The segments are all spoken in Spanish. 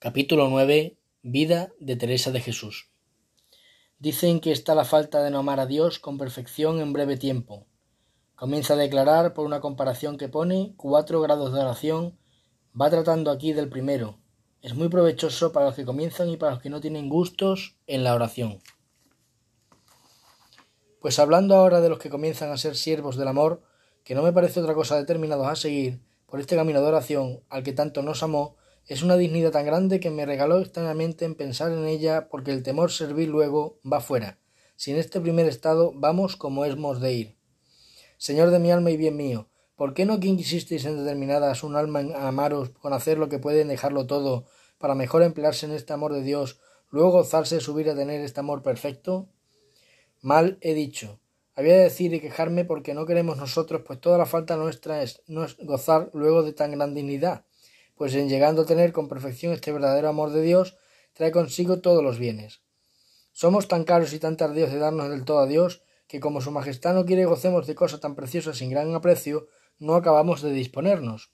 Capítulo 9 Vida de Teresa de Jesús Dicen que está la falta de no amar a Dios con perfección en breve tiempo. Comienza a declarar por una comparación que pone cuatro grados de oración. Va tratando aquí del primero. Es muy provechoso para los que comienzan y para los que no tienen gustos en la oración. Pues hablando ahora de los que comienzan a ser siervos del amor, que no me parece otra cosa determinados a seguir por este camino de oración al que tanto nos amó, es una dignidad tan grande que me regaló extrañamente en pensar en ella porque el temor servir luego va fuera. Si en este primer estado vamos como hemos de ir. Señor de mi alma y bien mío, ¿por qué no que en determinadas un alma en amaros con hacer lo que pueden dejarlo todo para mejor emplearse en este amor de Dios, luego gozarse subir a tener este amor perfecto? Mal he dicho. Había de decir y quejarme porque no queremos nosotros, pues toda la falta nuestra es, no es gozar luego de tan gran dignidad pues en llegando a tener con perfección este verdadero amor de Dios, trae consigo todos los bienes. Somos tan caros y tan tardíos de darnos del todo a Dios, que como su Majestad no quiere gocemos de cosas tan preciosas sin gran aprecio, no acabamos de disponernos.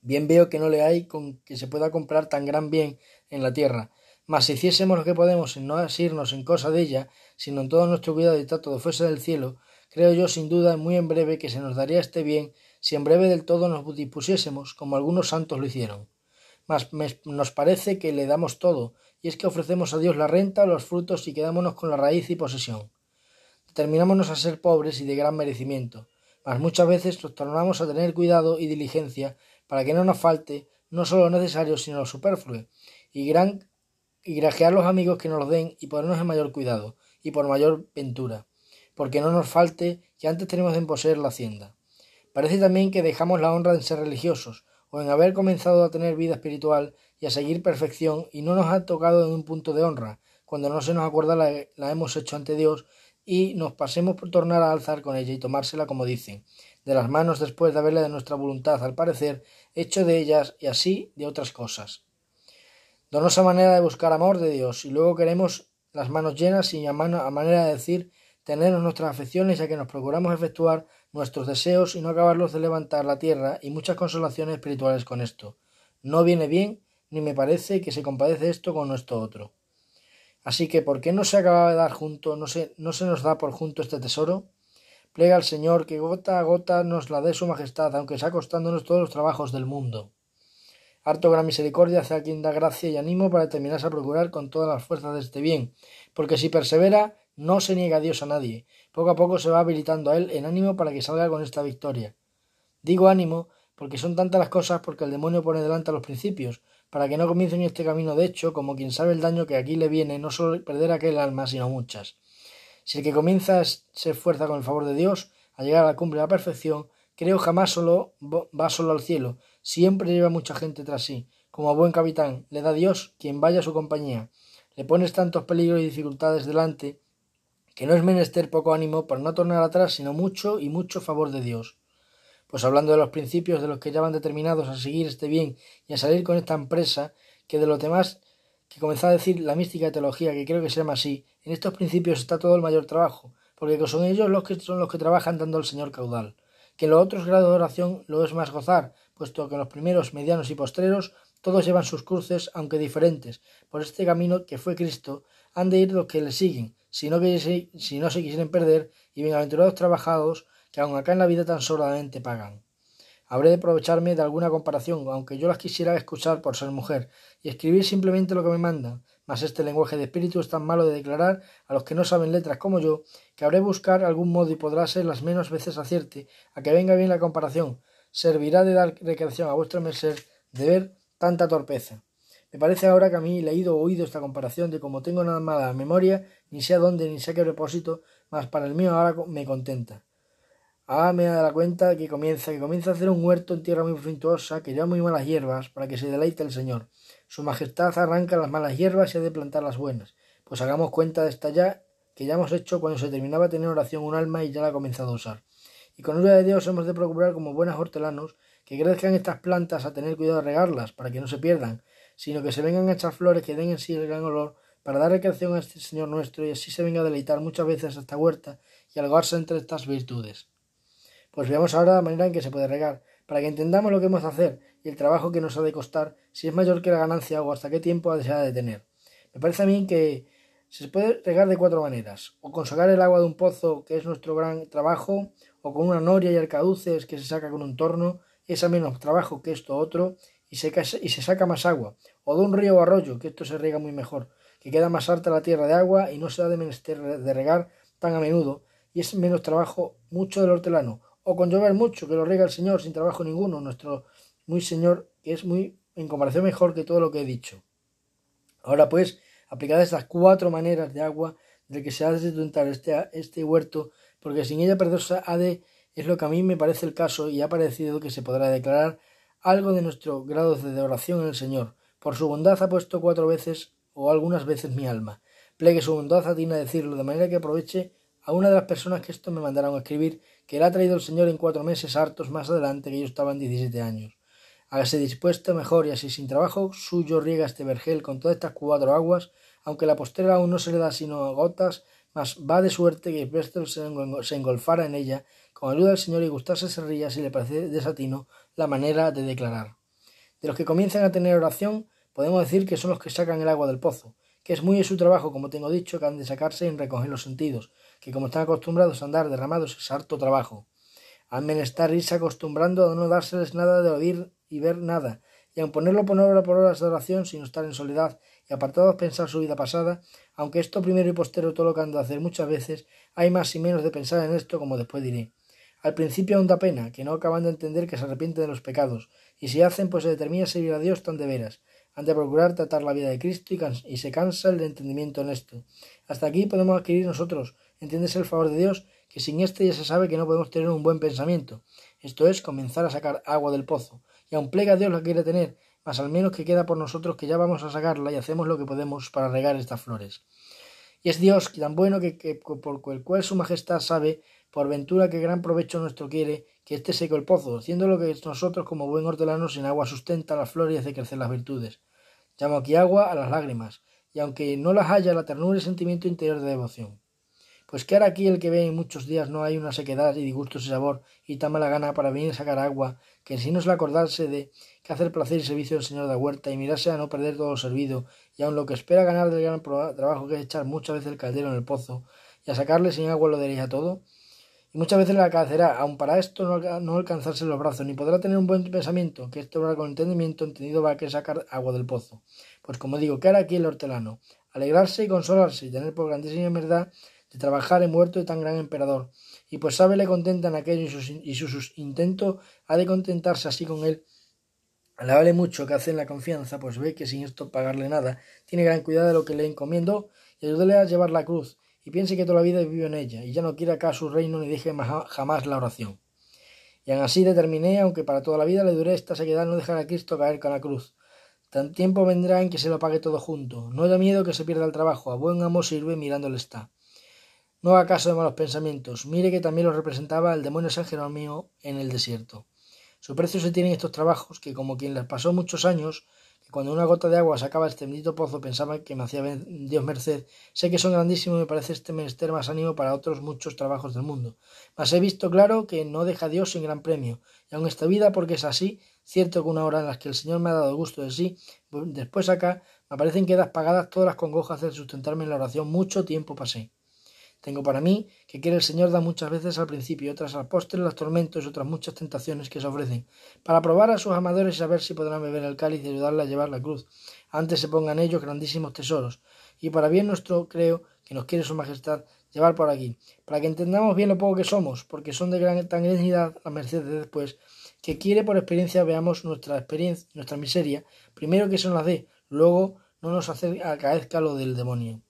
Bien veo que no le hay con que se pueda comprar tan gran bien en la tierra, mas si hiciésemos lo que podemos en no asirnos en cosa de ella, sino en todo nuestro cuidado y trato de fuese del cielo, creo yo sin duda muy en breve que se nos daría este bien si en breve del todo nos dispusiésemos, como algunos santos lo hicieron. Mas nos parece que le damos todo, y es que ofrecemos a Dios la renta, los frutos y quedámonos con la raíz y posesión. Determinámonos a ser pobres y de gran merecimiento, mas muchas veces nos tornamos a tener cuidado y diligencia para que no nos falte no solo lo necesario, sino lo superfluo, y gran y grajear los amigos que nos lo den y ponernos en mayor cuidado y por mayor ventura, porque no nos falte que antes tenemos en poseer la hacienda. Parece también que dejamos la honra en ser religiosos, o en haber comenzado a tener vida espiritual y a seguir perfección, y no nos ha tocado en un punto de honra, cuando no se nos acuerda la, hemos hecho ante Dios, y nos pasemos por tornar a alzar con ella y tomársela como dicen, de las manos después de haberle de nuestra voluntad, al parecer, hecho de ellas y así de otras cosas. Donosa manera de buscar amor de Dios, y luego queremos las manos llenas y a, a manera de decir tenernos nuestras afecciones ya que nos procuramos efectuar nuestros deseos y no acabarlos de levantar la tierra y muchas consolaciones espirituales con esto. No viene bien, ni me parece que se compadece esto con nuestro otro. Así que, ¿por qué no se acaba de dar junto, no se, no se nos da por junto este tesoro? Plega al Señor que gota a gota nos la dé su majestad, aunque sea costándonos todos los trabajos del mundo. Harto gran misericordia hace quien da gracia y ánimo para determinarse a procurar con todas las fuerzas de este bien, porque si persevera, no se niega Dios a nadie. Poco a poco se va habilitando a él en ánimo para que salga con esta victoria. Digo ánimo porque son tantas las cosas porque el demonio pone delante a los principios, para que no comiencen este camino de hecho, como quien sabe el daño que aquí le viene, no solo perder aquel alma, sino muchas. Si el que comienza se esfuerza con el favor de Dios a llegar a la cumbre de la perfección, creo jamás solo va solo al cielo, siempre lleva mucha gente tras sí. Como a buen capitán, le da Dios quien vaya a su compañía. Le pones tantos peligros y dificultades delante que no es menester poco ánimo para no tornar atrás, sino mucho y mucho favor de Dios. Pues hablando de los principios de los que ya van determinados a seguir este bien y a salir con esta empresa, que de los demás que comenzó a decir la mística teología, que creo que se llama así, en estos principios está todo el mayor trabajo, porque son ellos los que son los que trabajan dando al Señor caudal. Que en los otros grados de oración lo es más gozar, puesto que los primeros, medianos y postreros todos llevan sus cruces, aunque diferentes. Por este camino que fue Cristo, han de ir los que le siguen, si no, si no se quisieren perder, y bienaventurados trabajados, que aun acá en la vida tan sobradamente pagan. Habré de aprovecharme de alguna comparación, aunque yo las quisiera escuchar por ser mujer, y escribir simplemente lo que me mandan, mas este lenguaje de espíritu es tan malo de declarar a los que no saben letras como yo, que habré de buscar algún modo y podrá ser las menos veces acierte, a que venga bien la comparación. Servirá de dar recreación a vuestro merced de ver tanta torpeza. Me parece ahora que a mí leído o oído esta comparación de como tengo nada mala memoria, ni sé a dónde ni sé a qué propósito, mas para el mío ahora me contenta. Ahora me da la cuenta que comienza, que comienza a hacer un huerto en tierra muy fructuosa, que lleva muy malas hierbas, para que se deleite el Señor. Su majestad arranca las malas hierbas y ha de plantar las buenas. Pues hagamos cuenta de esta ya, que ya hemos hecho cuando se terminaba tener oración un alma y ya la ha comenzado a usar. Y con ayuda de Dios hemos de procurar como buenos hortelanos que crezcan estas plantas a tener cuidado de regarlas, para que no se pierdan, sino que se vengan a echar flores que den en sí el gran olor, para dar recreación a este Señor nuestro, y así se venga a deleitar muchas veces esta huerta y algarse entre estas virtudes. Pues veamos ahora la manera en que se puede regar, para que entendamos lo que hemos de hacer, y el trabajo que nos ha de costar, si es mayor que la ganancia o hasta qué tiempo ha de tener. Me parece a mí que se puede regar de cuatro maneras, o con sacar el agua de un pozo, que es nuestro gran trabajo, o con una noria y arcaduces que se saca con un torno, es a menos trabajo que esto otro, y se, y se saca más agua, o de un río o arroyo, que esto se riega muy mejor, que queda más harta la tierra de agua y no se ha de menester de regar tan a menudo, y es menos trabajo mucho del hortelano, o con llover mucho, que lo riega el Señor sin trabajo ninguno, nuestro muy Señor, que es muy en comparación mejor que todo lo que he dicho. Ahora pues, aplicadas estas cuatro maneras de agua de que se ha de sustentar este, este huerto, porque sin ella perdosa ha de, es lo que a mí me parece el caso y ha parecido que se podrá declarar algo de nuestro grado de oración en el Señor. Por su bondad ha puesto cuatro veces o algunas veces mi alma. Plegue su bondad a a decirlo, de manera que aproveche a una de las personas que esto me mandaron a escribir, que le ha traído el Señor en cuatro meses hartos más adelante que yo estaba en diecisiete años. Hágase dispuesto mejor y así sin trabajo suyo riega este vergel con todas estas cuatro aguas, aunque la postera aún no se le da sino gotas, mas va de suerte que presto se engolfara en ella, con ayuda del Señor y gustase se ría si le parece desatino la manera de declarar. De los que comienzan a tener oración, podemos decir que son los que sacan el agua del pozo, que es muy su trabajo, como tengo dicho, que han de sacarse en recoger los sentidos, que como están acostumbrados a andar derramados es harto trabajo. Han menester irse acostumbrando a no dárseles nada de oír y ver nada, y aun ponerlo por hora por horas de oración sin estar en soledad y apartados pensar su vida pasada, aunque esto primero y postero todo lo que han de hacer muchas veces, hay más y menos de pensar en esto, como después diré. Al principio aún da pena, que no acaban de entender que se arrepienten de los pecados, y si hacen, pues se determina servir a Dios tan de veras, han de procurar tratar la vida de Cristo y, y se cansa el entendimiento en esto. Hasta aquí podemos adquirir nosotros, entiéndese el favor de Dios, que sin este ya se sabe que no podemos tener un buen pensamiento. Esto es comenzar a sacar agua del pozo. Y aun plega Dios la quiere tener, mas al menos que queda por nosotros que ya vamos a sacarla y hacemos lo que podemos para regar estas flores. Y es Dios tan bueno que, que por el cual su majestad sabe, por ventura que gran provecho nuestro quiere, que esté seco el pozo, haciendo lo que nosotros como buen hortelano sin agua sustenta las flores y hace crecer las virtudes. Llamo aquí agua a las lágrimas, y aunque no las haya la ternura y sentimiento interior de devoción. Pues que hará aquí el que ve en muchos días no hay una sequedad y disgustos y sabor y tan mala gana para venir a sacar agua, que si no es acordarse de que hacer placer y servicio del Señor de la huerta y mirarse a no perder todo lo servido, y aun lo que espera ganar del gran trabajo que es echar muchas veces el caldero en el pozo, y a sacarle sin agua lo derecha todo, y muchas veces le alcanzará, aun para esto no, alcanzarse los brazos, ni podrá tener un buen pensamiento, que esto va con entendimiento entendido va a que sacar agua del pozo. Pues como digo, ¿qué hará aquí el hortelano? Alegrarse y consolarse, y tener por grandísima verdad de trabajar en muerto de tan gran emperador, y pues sabe le contentan aquello y sus, y sus, intentos ha de contentarse así con él. vale mucho que hace en la confianza, pues ve que sin esto pagarle nada, tiene gran cuidado de lo que le encomiendo y ayúdele a llevar la cruz, y piense que toda la vida vivió en ella, y ya no quiere acá su reino ni deje jamás la oración. Y aun así determiné, aunque para toda la vida le dure esta sequedad, no dejar a Cristo caer con la cruz. Tan tiempo vendrá en que se lo pague todo junto. No haya miedo que se pierda el trabajo, a buen amo sirve mirándole está. No haga caso de malos pensamientos. Mire que también lo representaba el demonio San Jerónimo en el desierto. Su precio se tiene en estos trabajos, que como quien les pasó muchos años, cuando una gota de agua sacaba este bendito pozo pensaba que me hacía Dios merced, sé que son grandísimos y me parece este menester más ánimo para otros muchos trabajos del mundo. Mas he visto claro que no deja Dios sin gran premio, y aun esta vida, porque es así, cierto que una hora en la que el Señor me ha dado gusto de sí, después acá me aparecen quedas pagadas todas las congojas de sustentarme en la oración, mucho tiempo pasé. Tengo para mí que quiere el Señor da muchas veces al principio otras al postre los tormentos y otras muchas tentaciones que se ofrecen, para probar a sus amadores y saber si podrán beber el cáliz y ayudarle a llevar la cruz. Antes se pongan ellos grandísimos tesoros. Y para bien nuestro creo que nos quiere su majestad llevar por aquí, para que entendamos bien lo poco que somos, porque son de gran tan dignidad la merced de después, que quiere por experiencia veamos nuestra experiencia, nuestra miseria, primero que se nos la dé, luego no nos acaezca lo del demonio.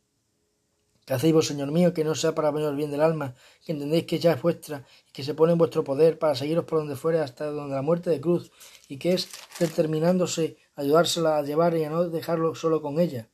¿Qué hacéis vos, Señor mío, que no sea para el bien del alma, que entendéis que ya es vuestra y que se pone en vuestro poder para seguiros por donde fuere hasta donde la muerte de cruz, y que es determinándose ayudársela a llevar y a no dejarlo solo con ella?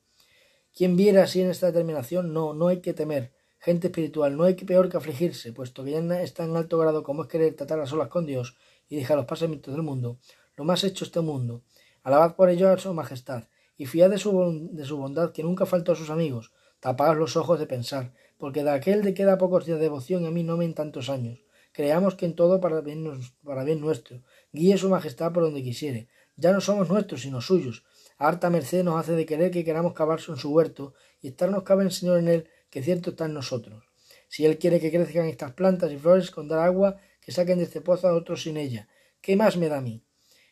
Quien viera así en esta determinación, no, no hay que temer. Gente espiritual, no hay que peor que afligirse, puesto que ya está en alto grado como es querer tratar a solas con Dios y dejar los pasamientos del mundo, lo más hecho este mundo. Alabad por ello a su majestad, y fiad de su, de su bondad que nunca faltó a sus amigos, Tapaos los ojos de pensar, porque de aquel de queda pocos días de devoción a mí no en tantos años. Creamos que en todo para bien, para bien nuestro. Guíe su majestad por donde quisiere. Ya no somos nuestros, sino suyos. harta merced nos hace de querer que queramos cavarse en su huerto, y estarnos cabe el Señor en él, que cierto está en nosotros. Si él quiere que crezcan estas plantas y flores con dar agua, que saquen de este pozo a otros sin ella. ¿Qué más me da a mí?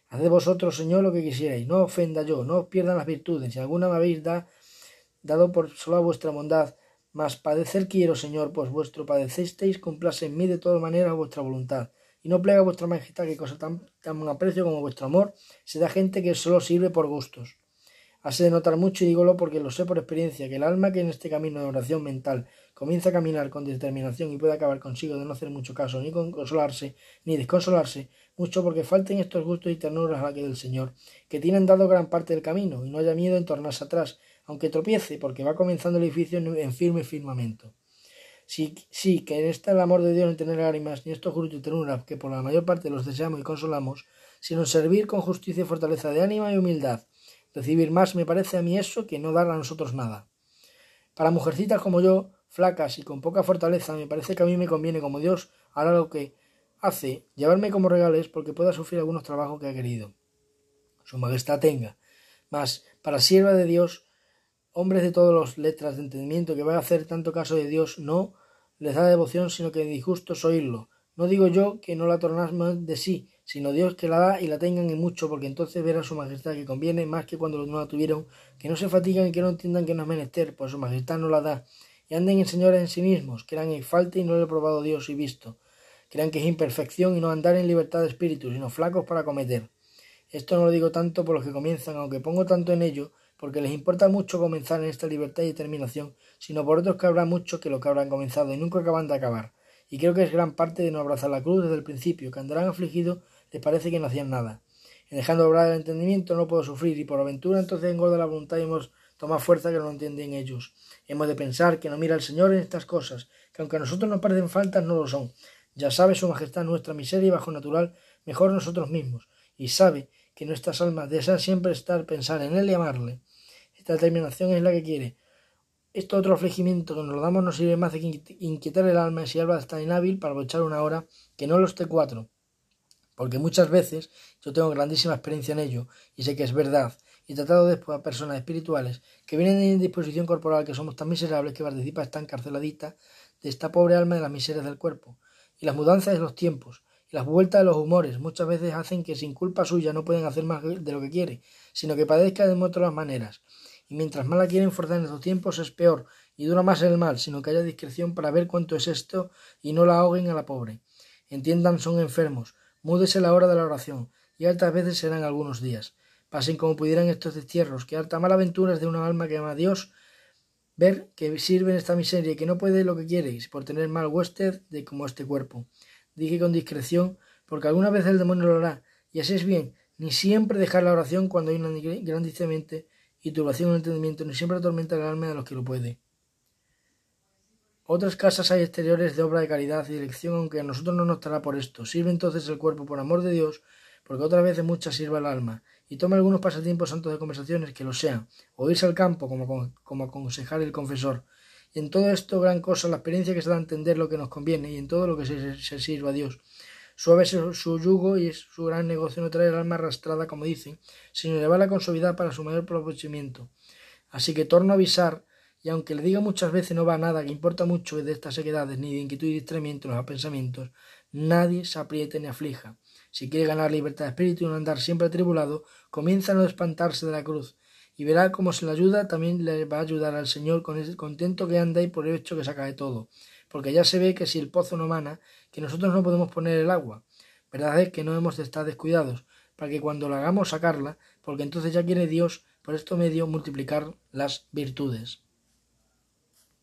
Haced vosotros, Señor, lo que quisierais, no ofenda yo, no os pierdan las virtudes, si alguna me habéis dado por sola vuestra bondad, mas padecer quiero, Señor, pues vuestro padecisteis, cumplase en mí de todas maneras vuestra voluntad, y no plega vuestra majestad que cosa tan, tan aprecio como vuestro amor se da gente que solo sirve por gustos. Hace de notar mucho y dígolo porque lo sé por experiencia, que el alma que en este camino de oración mental comienza a caminar con determinación y puede acabar consigo de no hacer mucho caso, ni consolarse, ni desconsolarse, mucho porque falten estos gustos y ternuras a la que del Señor, que tienen dado gran parte del camino, y no haya miedo en tornarse atrás, aunque tropiece, porque va comenzando el edificio en firme firmamento. Sí, sí, que en está el amor de Dios en tener lágrimas, ni estos gustos y ternuras, que por la mayor parte los deseamos y consolamos, sino servir con justicia y fortaleza de ánima y humildad, Recibir más me parece a mí eso que no dar a nosotros nada. Para mujercitas como yo, flacas y con poca fortaleza, me parece que a mí me conviene, como Dios hará lo que hace, llevarme como regales porque pueda sufrir algunos trabajos que ha querido. Su Majestad tenga. Mas, para sierva de Dios, hombres de todas las letras de entendimiento que van a hacer tanto caso de Dios, no les da devoción, sino que disgusto es oírlo. No digo yo que no la tornasme de sí, sino Dios que la da y la tengan en mucho, porque entonces verá su majestad que conviene más que cuando no la tuvieron, que no se fatigan y que no entiendan que no es menester, pues su majestad no la da, y anden en señores en sí mismos, crean en falta y no le he probado Dios y visto, crean que es imperfección y no andar en libertad de espíritu, sino flacos para cometer. Esto no lo digo tanto por los que comienzan, aunque pongo tanto en ello, porque les importa mucho comenzar en esta libertad y determinación, sino por otros que habrá mucho que lo que habrán comenzado y nunca acaban de acabar. Y creo que es gran parte de no abrazar la cruz desde el principio, que andarán afligidos les parece que no hacían nada. En dejando obrar el entendimiento no puedo sufrir, y por aventura entonces engorda la voluntad y hemos tomado fuerza que no entienden ellos. Hemos de pensar que no mira el Señor en estas cosas, que aunque a nosotros nos parecen faltas, no lo son. Ya sabe su majestad nuestra miseria y bajo natural, mejor nosotros mismos, y sabe que nuestras almas desean siempre estar, pensar en Él y amarle. Esta determinación es la que quiere. Este otro afligimiento que nos lo damos no sirve más de inquietar el alma si Alba está inhábil para luchar una hora, que no los esté cuatro porque muchas veces yo tengo grandísima experiencia en ello y sé que es verdad, y tratado después a personas espirituales que vienen en disposición corporal que somos tan miserables que participa esta encarceladita de esta pobre alma de las miserias del cuerpo, y las mudanzas de los tiempos, y las vueltas de los humores muchas veces hacen que sin culpa suya no pueden hacer más de lo que quiere, sino que padezca de otras maneras, y mientras más la quieren forzar en estos tiempos es peor, y dura más el mal, sino que haya discreción para ver cuánto es esto y no la ahoguen a la pobre. Entiendan, son enfermos, Múdese la hora de la oración, y altas veces serán algunos días. Pasen como pudieran estos destierros, que harta mala aventura es de una alma que ama a Dios, ver que sirve en esta miseria y que no puede lo que queréis, por tener mal huésped de como este cuerpo. Dije con discreción, porque alguna vez el demonio lo hará, y así es bien, ni siempre dejar la oración cuando hay una grandísimamente y turbación en el entendimiento, ni siempre atormenta el alma de los que lo puede. Otras casas hay exteriores de obra de caridad y dirección, aunque a nosotros no nos estará por esto. Sirve entonces el cuerpo por amor de Dios, porque otras veces muchas sirva el alma, y toma algunos pasatiempos santos de conversaciones que lo sean, o irse al campo, como, como aconsejar el confesor. Y en todo esto, gran cosa, la experiencia que se da a entender lo que nos conviene, y en todo lo que se, sirva a Dios. Suave es su yugo y es su gran negocio no traer el alma arrastrada, como dicen, sino llevarla con suavidad para su mayor aprovechamiento. Así que torno a avisar y aunque le diga muchas veces no va a nada que importa mucho de estas sequedades ni de inquietud y distraimiento en los pensamientos, nadie se apriete ni aflija. Si quiere ganar libertad de espíritu y no andar siempre atribulado, comienza a no espantarse de la cruz, y verá cómo se le ayuda, también le va a ayudar al Señor con el contento que anda y por el hecho que saca de todo, porque ya se ve que si el pozo no mana, que nosotros no podemos poner el agua. Verdad es que no hemos de estar descuidados, para que cuando la hagamos sacarla, porque entonces ya quiere Dios por esto medio multiplicar las virtudes.